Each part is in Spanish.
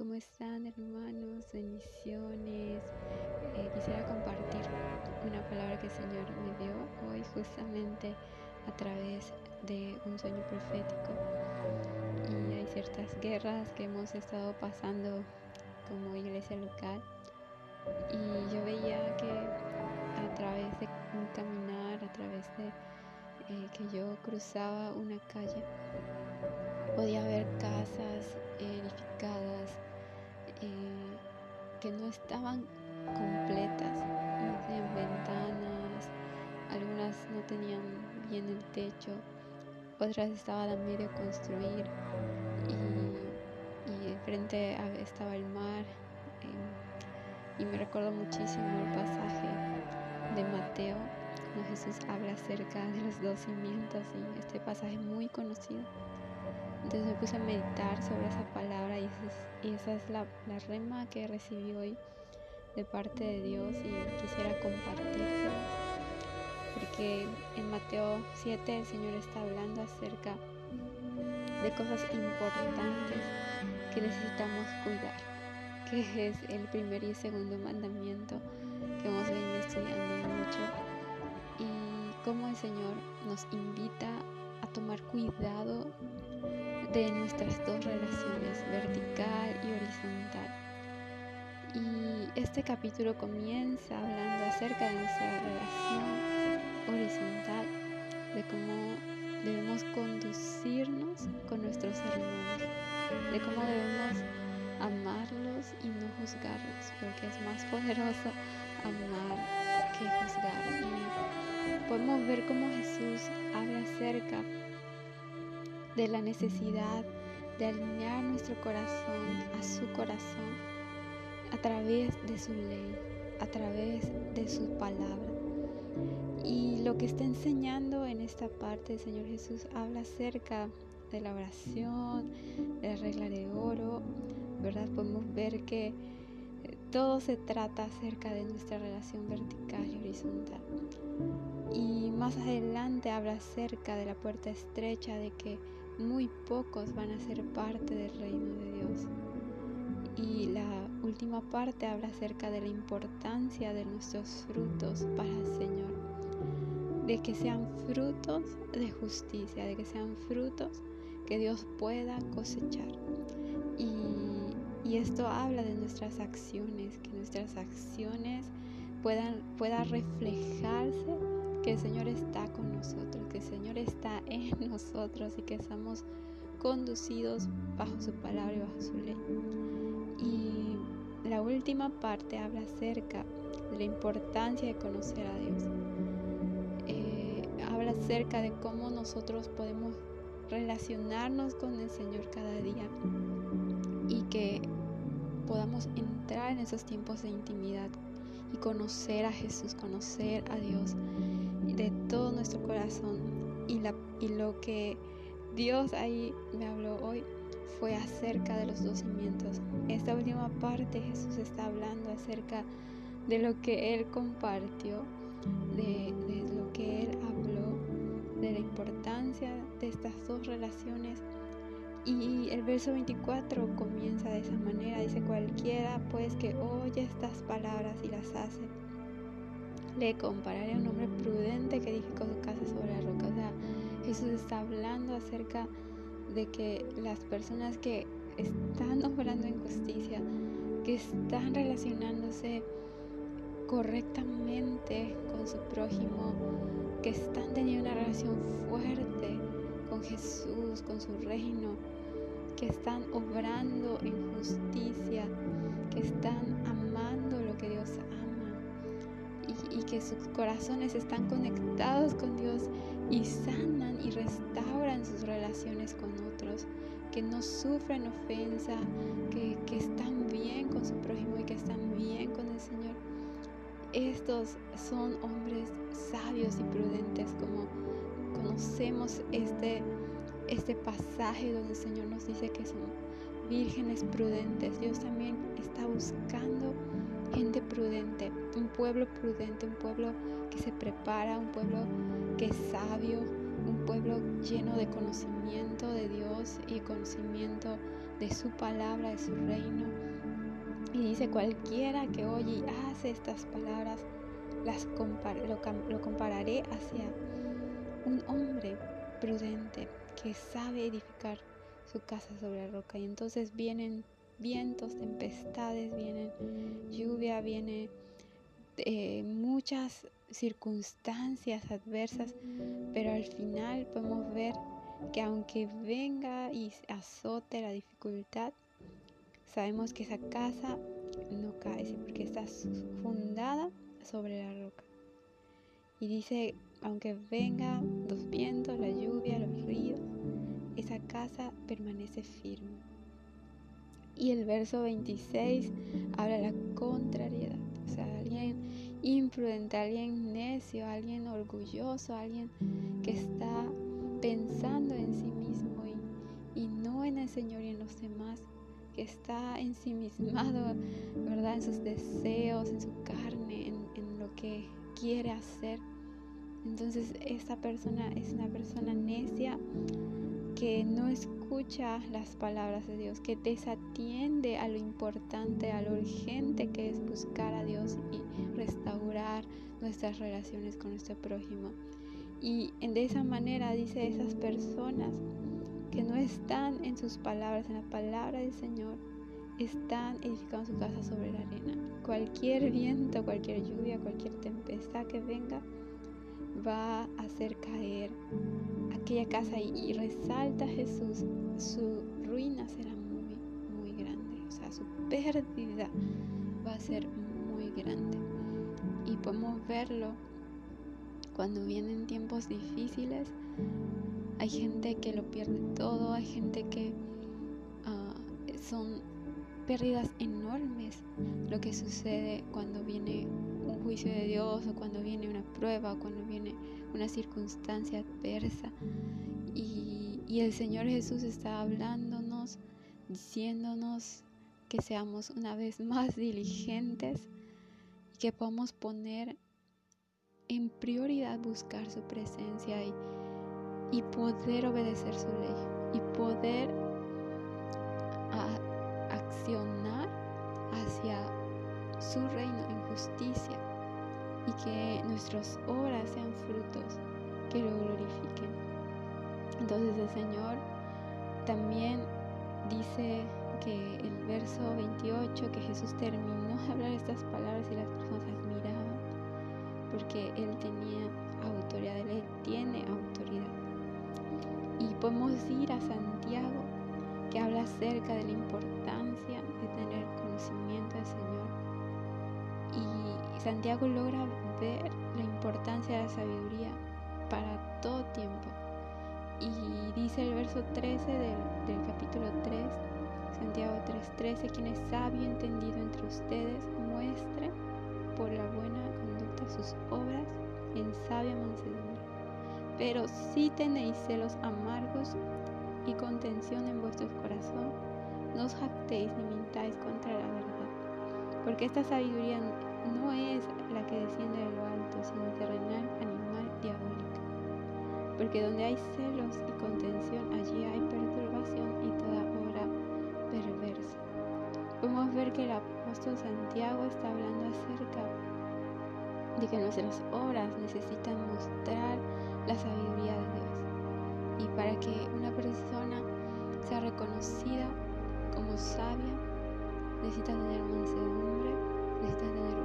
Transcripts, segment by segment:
¿cómo están hermanos? Bendiciones. Eh, quisiera compartir una palabra que el Señor me dio hoy justamente a través de un sueño profético. Y hay ciertas guerras que hemos estado pasando como iglesia local. Y yo veía que a través de un caminar, a través de eh, que yo cruzaba una calle, podía ver casas estaban completas, no tenían ventanas, algunas no tenían bien el techo, otras estaban a medio construir y, y frente estaba el mar eh, y me recuerdo muchísimo el pasaje de Mateo cuando Jesús habla acerca de los dos cimientos y este pasaje muy conocido. Entonces me puse a meditar sobre esa palabra y esa es, la, rema que recibí hoy de parte de Dios y quisiera compartirla Porque en Mateo 7 el Señor está hablando acerca de cosas importantes que necesitamos cuidar, que es el primer y segundo mandamiento que hemos venido estudiando mucho y cómo el Señor nos invita a tomar cuidado de nuestras dos relaciones, vertical y horizontal. Y este capítulo comienza hablando acerca de nuestra relación horizontal, de cómo debemos conducirnos con nuestros hermanos, de cómo debemos amarlos y no juzgarlos, porque es más poderoso amar que juzgar. Y podemos ver cómo Jesús habla acerca de la necesidad de alinear nuestro corazón a su corazón a través de su ley, a través de su palabra. Y lo que está enseñando en esta parte, el Señor Jesús habla acerca de la oración, de la regla de oro, ¿verdad? Podemos ver que eh, todo se trata acerca de nuestra relación vertical y horizontal. Y más adelante habla acerca de la puerta estrecha, de que muy pocos van a ser parte del reino de Dios. Y la última parte habla acerca de la importancia de nuestros frutos para el Señor. De que sean frutos de justicia, de que sean frutos que Dios pueda cosechar. Y, esto habla de nuestras acciones, que nuestras acciones puedan pueda reflejarse que el Señor está con nosotros, que el Señor está en nosotros y que estamos conducidos bajo su palabra y bajo su ley. Y la última parte habla acerca de la importancia de conocer a Dios. Eh, habla acerca de cómo nosotros podemos relacionarnos con el Señor cada día y que podamos entrar en esos tiempos de intimidad y conocer a Jesús, conocer a Dios de todo nuestro corazón. Y, y lo que Dios ahí me habló hoy fue acerca de los dos cimientos. Esta última parte Jesús está hablando acerca de lo que Él compartió, de, lo que Él habló, de la importancia de estas dos relaciones. Y el verso 24 comienza de esa manera, dice cualquiera pues que oye estas palabras y las hace le compararé a un hombre prudente que edificó su casa sobre la roca. O sea, Jesús está hablando acerca de que las personas que están obrando en justicia, que están relacionándose correctamente con su prójimo, que están teniendo una relación fuerte con Jesús, con su reino, que están obrando en justicia, que están amando lo que Dios ama y, que sus corazones están conectados con Dios y sanan y restauran sus relaciones con otros, que no sufren ofensa, que, que están bien con su prójimo y que están bien con el Señor. Estos son hombres sabios y prudentes como conocemos este, este pasaje donde el Señor nos dice que son vírgenes prudentes. Dios también está buscando gente prudente, un pueblo prudente, un pueblo que se prepara, un pueblo que es sabio, un pueblo lleno de conocimiento de Dios y conocimiento de su palabra, de su reino. Y dice, cualquiera que oye y hace estas palabras, las lo, lo compararé hacia un hombre prudente que sabe edificar su casa sobre la roca. Y entonces vienen vientos, tempestades, vienen lluvia, viene eh, muchas circunstancias adversas, pero al final podemos ver que aunque venga y azote la dificultad, sabemos que esa casa no cae, porque está fundada sobre la roca. Y dice, aunque venga los vientos, la lluvia, los ríos, esa casa permanece firme. Y el verso 26 habla de la contrariedad, o sea, alguien imprudente, alguien necio, alguien orgulloso, alguien que está pensando en sí mismo y, y no en el Señor y en los demás, que está ensimismado, ¿verdad? En sus deseos, en su carne, en, en lo que quiere hacer. Entonces esta persona es una persona necia que no escucha las palabras de Dios, que desatiende a lo importante, a lo urgente que es buscar a Dios y restaurar nuestras relaciones con nuestro prójimo. Y de esa manera dice esas personas que no están en sus palabras, en la palabra del Señor, están edificando su casa sobre la arena. Cualquier viento, cualquier lluvia, cualquier tempestad que venga, va a hacer caer aquella casa y, resalta Jesús, su ruina será muy, muy grande, o sea, su pérdida va a ser muy grande. Y podemos verlo cuando vienen tiempos difíciles, hay gente que lo pierde todo, hay gente que ah, son pérdidas enormes lo que sucede cuando viene un juicio de Dios o cuando viene una prueba o cuando viene una circunstancia adversa. Y, y el Señor Jesús está hablándonos, diciéndonos que seamos una vez más diligentes y que podamos poner en prioridad buscar su presencia y, y poder obedecer su ley y poder accionar hacia su reino en justicia y que nuestras obras sean frutos que lo glorifiquen. Entonces el Señor también dice que el verso 28, que Jesús terminó de hablar estas palabras y las personas admiraban, porque Él tenía autoridad, Él tiene autoridad. Y podemos ir a Santiago, que habla acerca de la importancia de tener conocimiento del Señor Santiago logra ver la importancia de la sabiduría para todo tiempo. Dice el verso 13 del, capítulo 3, Santiago 3:13, quien es sabio entendido entre ustedes, muestre por la buena conducta sus obras en sabia mansedumbre. Pero si tenéis celos amargos y contención en vuestro corazón, no os jactéis ni mintáis contra la verdad, porque esta sabiduría no es la que desciende de lo alto, sino terrenal, animal, diabólica. Porque donde hay celos y contención, allí hay perturbación y toda obra perversa. Podemos ver que el apóstol Santiago está hablando acerca de que nuestras obras necesitan mostrar la sabiduría de Dios. Y para que una persona sea reconocida como sabia, necesita tener mansedumbre, necesita tener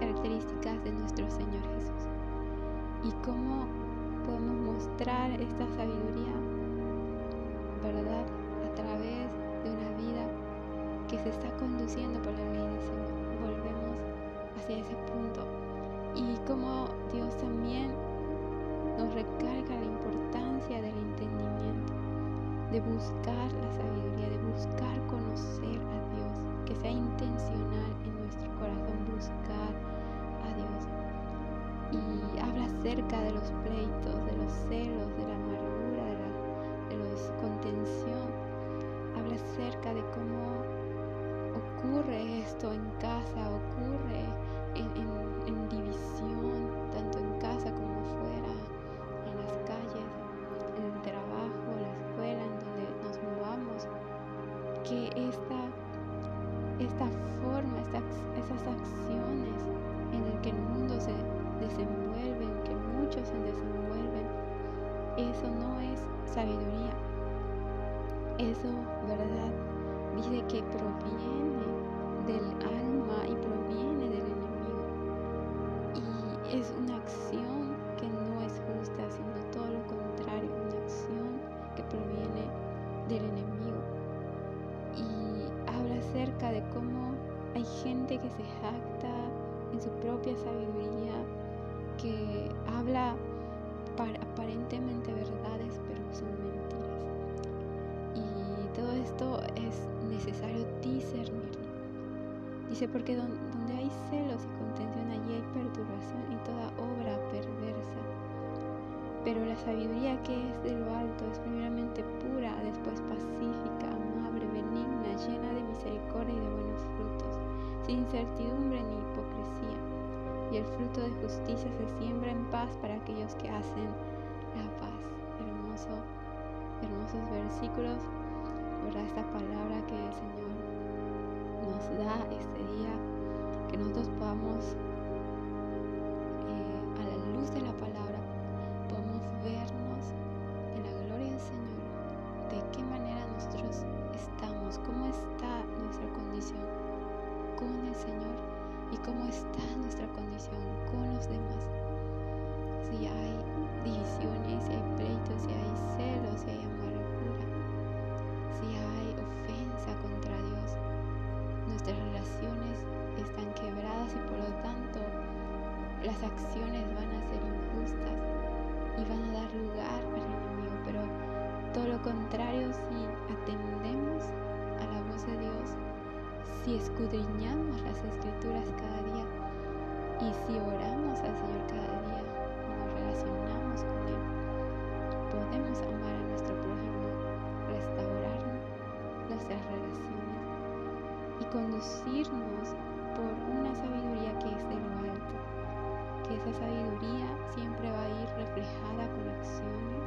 características de nuestro Señor Jesús. ¿Y cómo podemos mostrar esta sabiduría, verdad, a través de una vida que se está conduciendo por la ley del Señor? Volvemos hacia ese punto. Y cómo Dios también nos recarga la importancia del entendimiento, de buscar la sabiduría, de buscar conocer a Dios, que sea intencional en nuestro corazón buscar y habla acerca de los pleitos, de los celos, de la amargura, de la de los contención. Habla acerca de cómo ocurre esto en casa, ocurre en, división, tanto en casa como afuera, en las calles, en el trabajo, en la escuela, en donde nos movamos. Que esta, esta forma, esta, esas acciones, desenvuelve, en que muchos se desenvuelven, eso no es sabiduría. Eso, ¿verdad? Dice que proviene del alma y proviene del enemigo. Y es una acción que no es justa, sino todo lo contrario, una acción que proviene del enemigo. Y habla acerca de cómo hay gente que se jacta en su propia sabiduría, que habla aparentemente verdades, pero son mentiras. Y todo esto es necesario discernirlo. Dice, porque donde hay celos y contención, allí hay perturbación y toda obra perversa. Pero la sabiduría que es de lo alto es primeramente pura, después pacífica, amable, benigna, llena de misericordia y de buenos frutos, sin incertidumbre ni hipocresía y el fruto de justicia se siembra en paz para aquellos que hacen la paz. Hermoso, hermosos versículos, ¿verdad? Esta palabra que el Señor nos da este día, que nosotros podamos, eh, a la luz de la palabra, podamos vernos en la gloria del Señor, de qué manera nosotros estamos, cómo está nuestra condición con el Señor y cómo está con los demás. Si hay divisiones, si hay pleitos, si hay celos, si hay amargura, si hay ofensa contra Dios, nuestras relaciones están quebradas y por lo tanto las acciones van a ser injustas y van a dar lugar al enemigo. Pero todo lo contrario, si atendemos a la voz de Dios, si escudriñamos las escrituras cada día y si oramos al Señor cada día y nos relacionamos con Él, podemos amar a nuestro prójimo, restaurar nuestras relaciones y conducirnos por una sabiduría que es de lo alto, que esa sabiduría siempre va a ir reflejada con acciones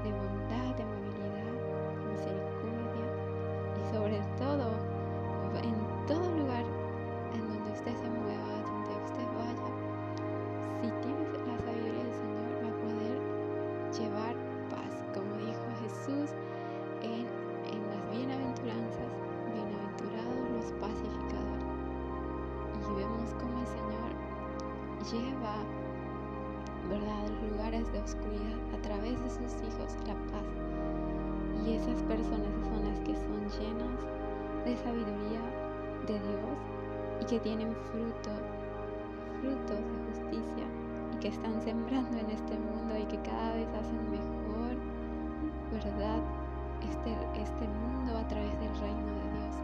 de bondad, de lleva, ¿verdad?, los lugares de oscuridad a través de sus hijos la paz. Y esas personas son las que son llenas de sabiduría de Dios y que tienen fruto, frutos de justicia y que están sembrando en este mundo y que cada vez hacen mejor, ¿verdad? Este, este mundo a través del reino de Dios,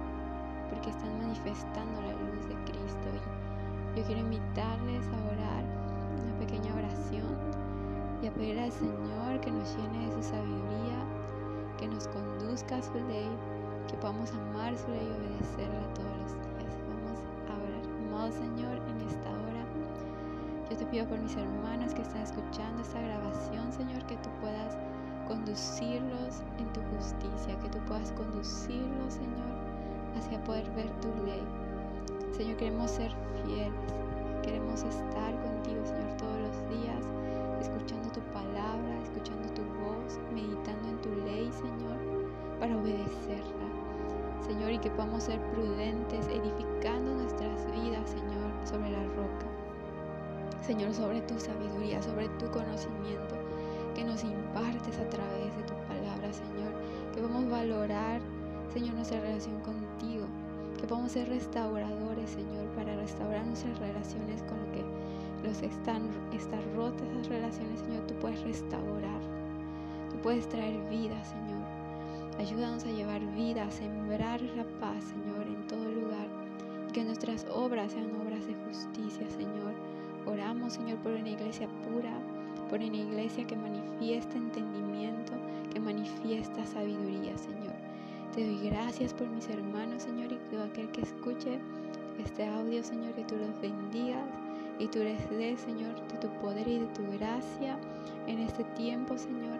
porque están manifestando la luz de Cristo. Quiero invitarles a orar una pequeña oración y a pedir al Señor que nos llene de su sabiduría, que nos conduzca a su ley que podamos amar su ley y obedecerla todos los días. Vamos a orar. Amado Señor, en esta hora, yo te pido por mis hermanos que están escuchando esta grabación, Señor, que tú puedas conducirlos en tu justicia, que tú puedas conducirlos, Señor, hacia poder ver tu ley. Señor, queremos ser fieles, queremos estar contigo, Señor, todos los días, escuchando tu palabra, escuchando tu voz, meditando en tu ley, Señor, para obedecerla. Señor, y que podamos ser prudentes, edificando nuestras vidas, Señor, sobre la roca. Señor, sobre tu sabiduría, sobre tu conocimiento, que nos impartes a través de tu palabra, Señor. Que podamos valorar, Señor, nuestra relación contigo. Que podamos ser restauradores, Señor, para restaurar nuestras relaciones con lo que los están, están rotas esas relaciones, Señor. Tú puedes restaurar. Tú puedes traer vida, Señor. Ayúdanos a llevar vida, a sembrar la paz, Señor, en todo lugar. que nuestras obras sean obras de justicia, Señor. Oramos, Señor, por una iglesia pura, por una iglesia que manifiesta entendimiento, que manifiesta sabiduría, Señor. Te doy gracias por mis hermanos, Señor, y todo aquel que escuche este audio, Señor, que tú los bendigas y tú les des, Señor, de tu poder y de tu gracia en este tiempo, Señor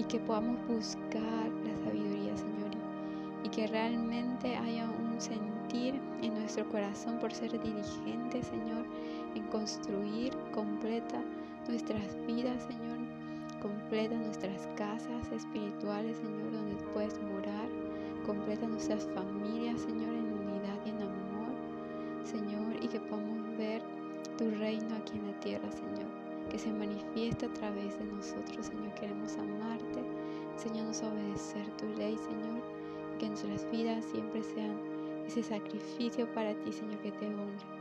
y que podamos buscar la sabiduría, Señor, y que realmente haya un sentir en nuestro corazón por ser dirigentes, Señor, en construir completa nuestras vidas, Señor, completa nuestras casas espirituales, Señor, donde puedes morar, completa nuestras familias, Señor, en unidad y en amor, Señor, y que podamos ver tu reino aquí en la tierra, Señor, que se manifiesta a través de nosotros, Señor, queremos amarte, Señor, nos obedecer tu ley, Señor, que nuestras vidas siempre sean ese sacrificio para ti, Señor, que te honre.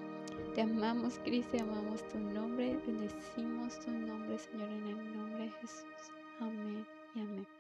Te amamos, Cristo, te amamos tu nombre, bendecimos tu nombre, Señor, en el nombre de Jesús. Amén y amén.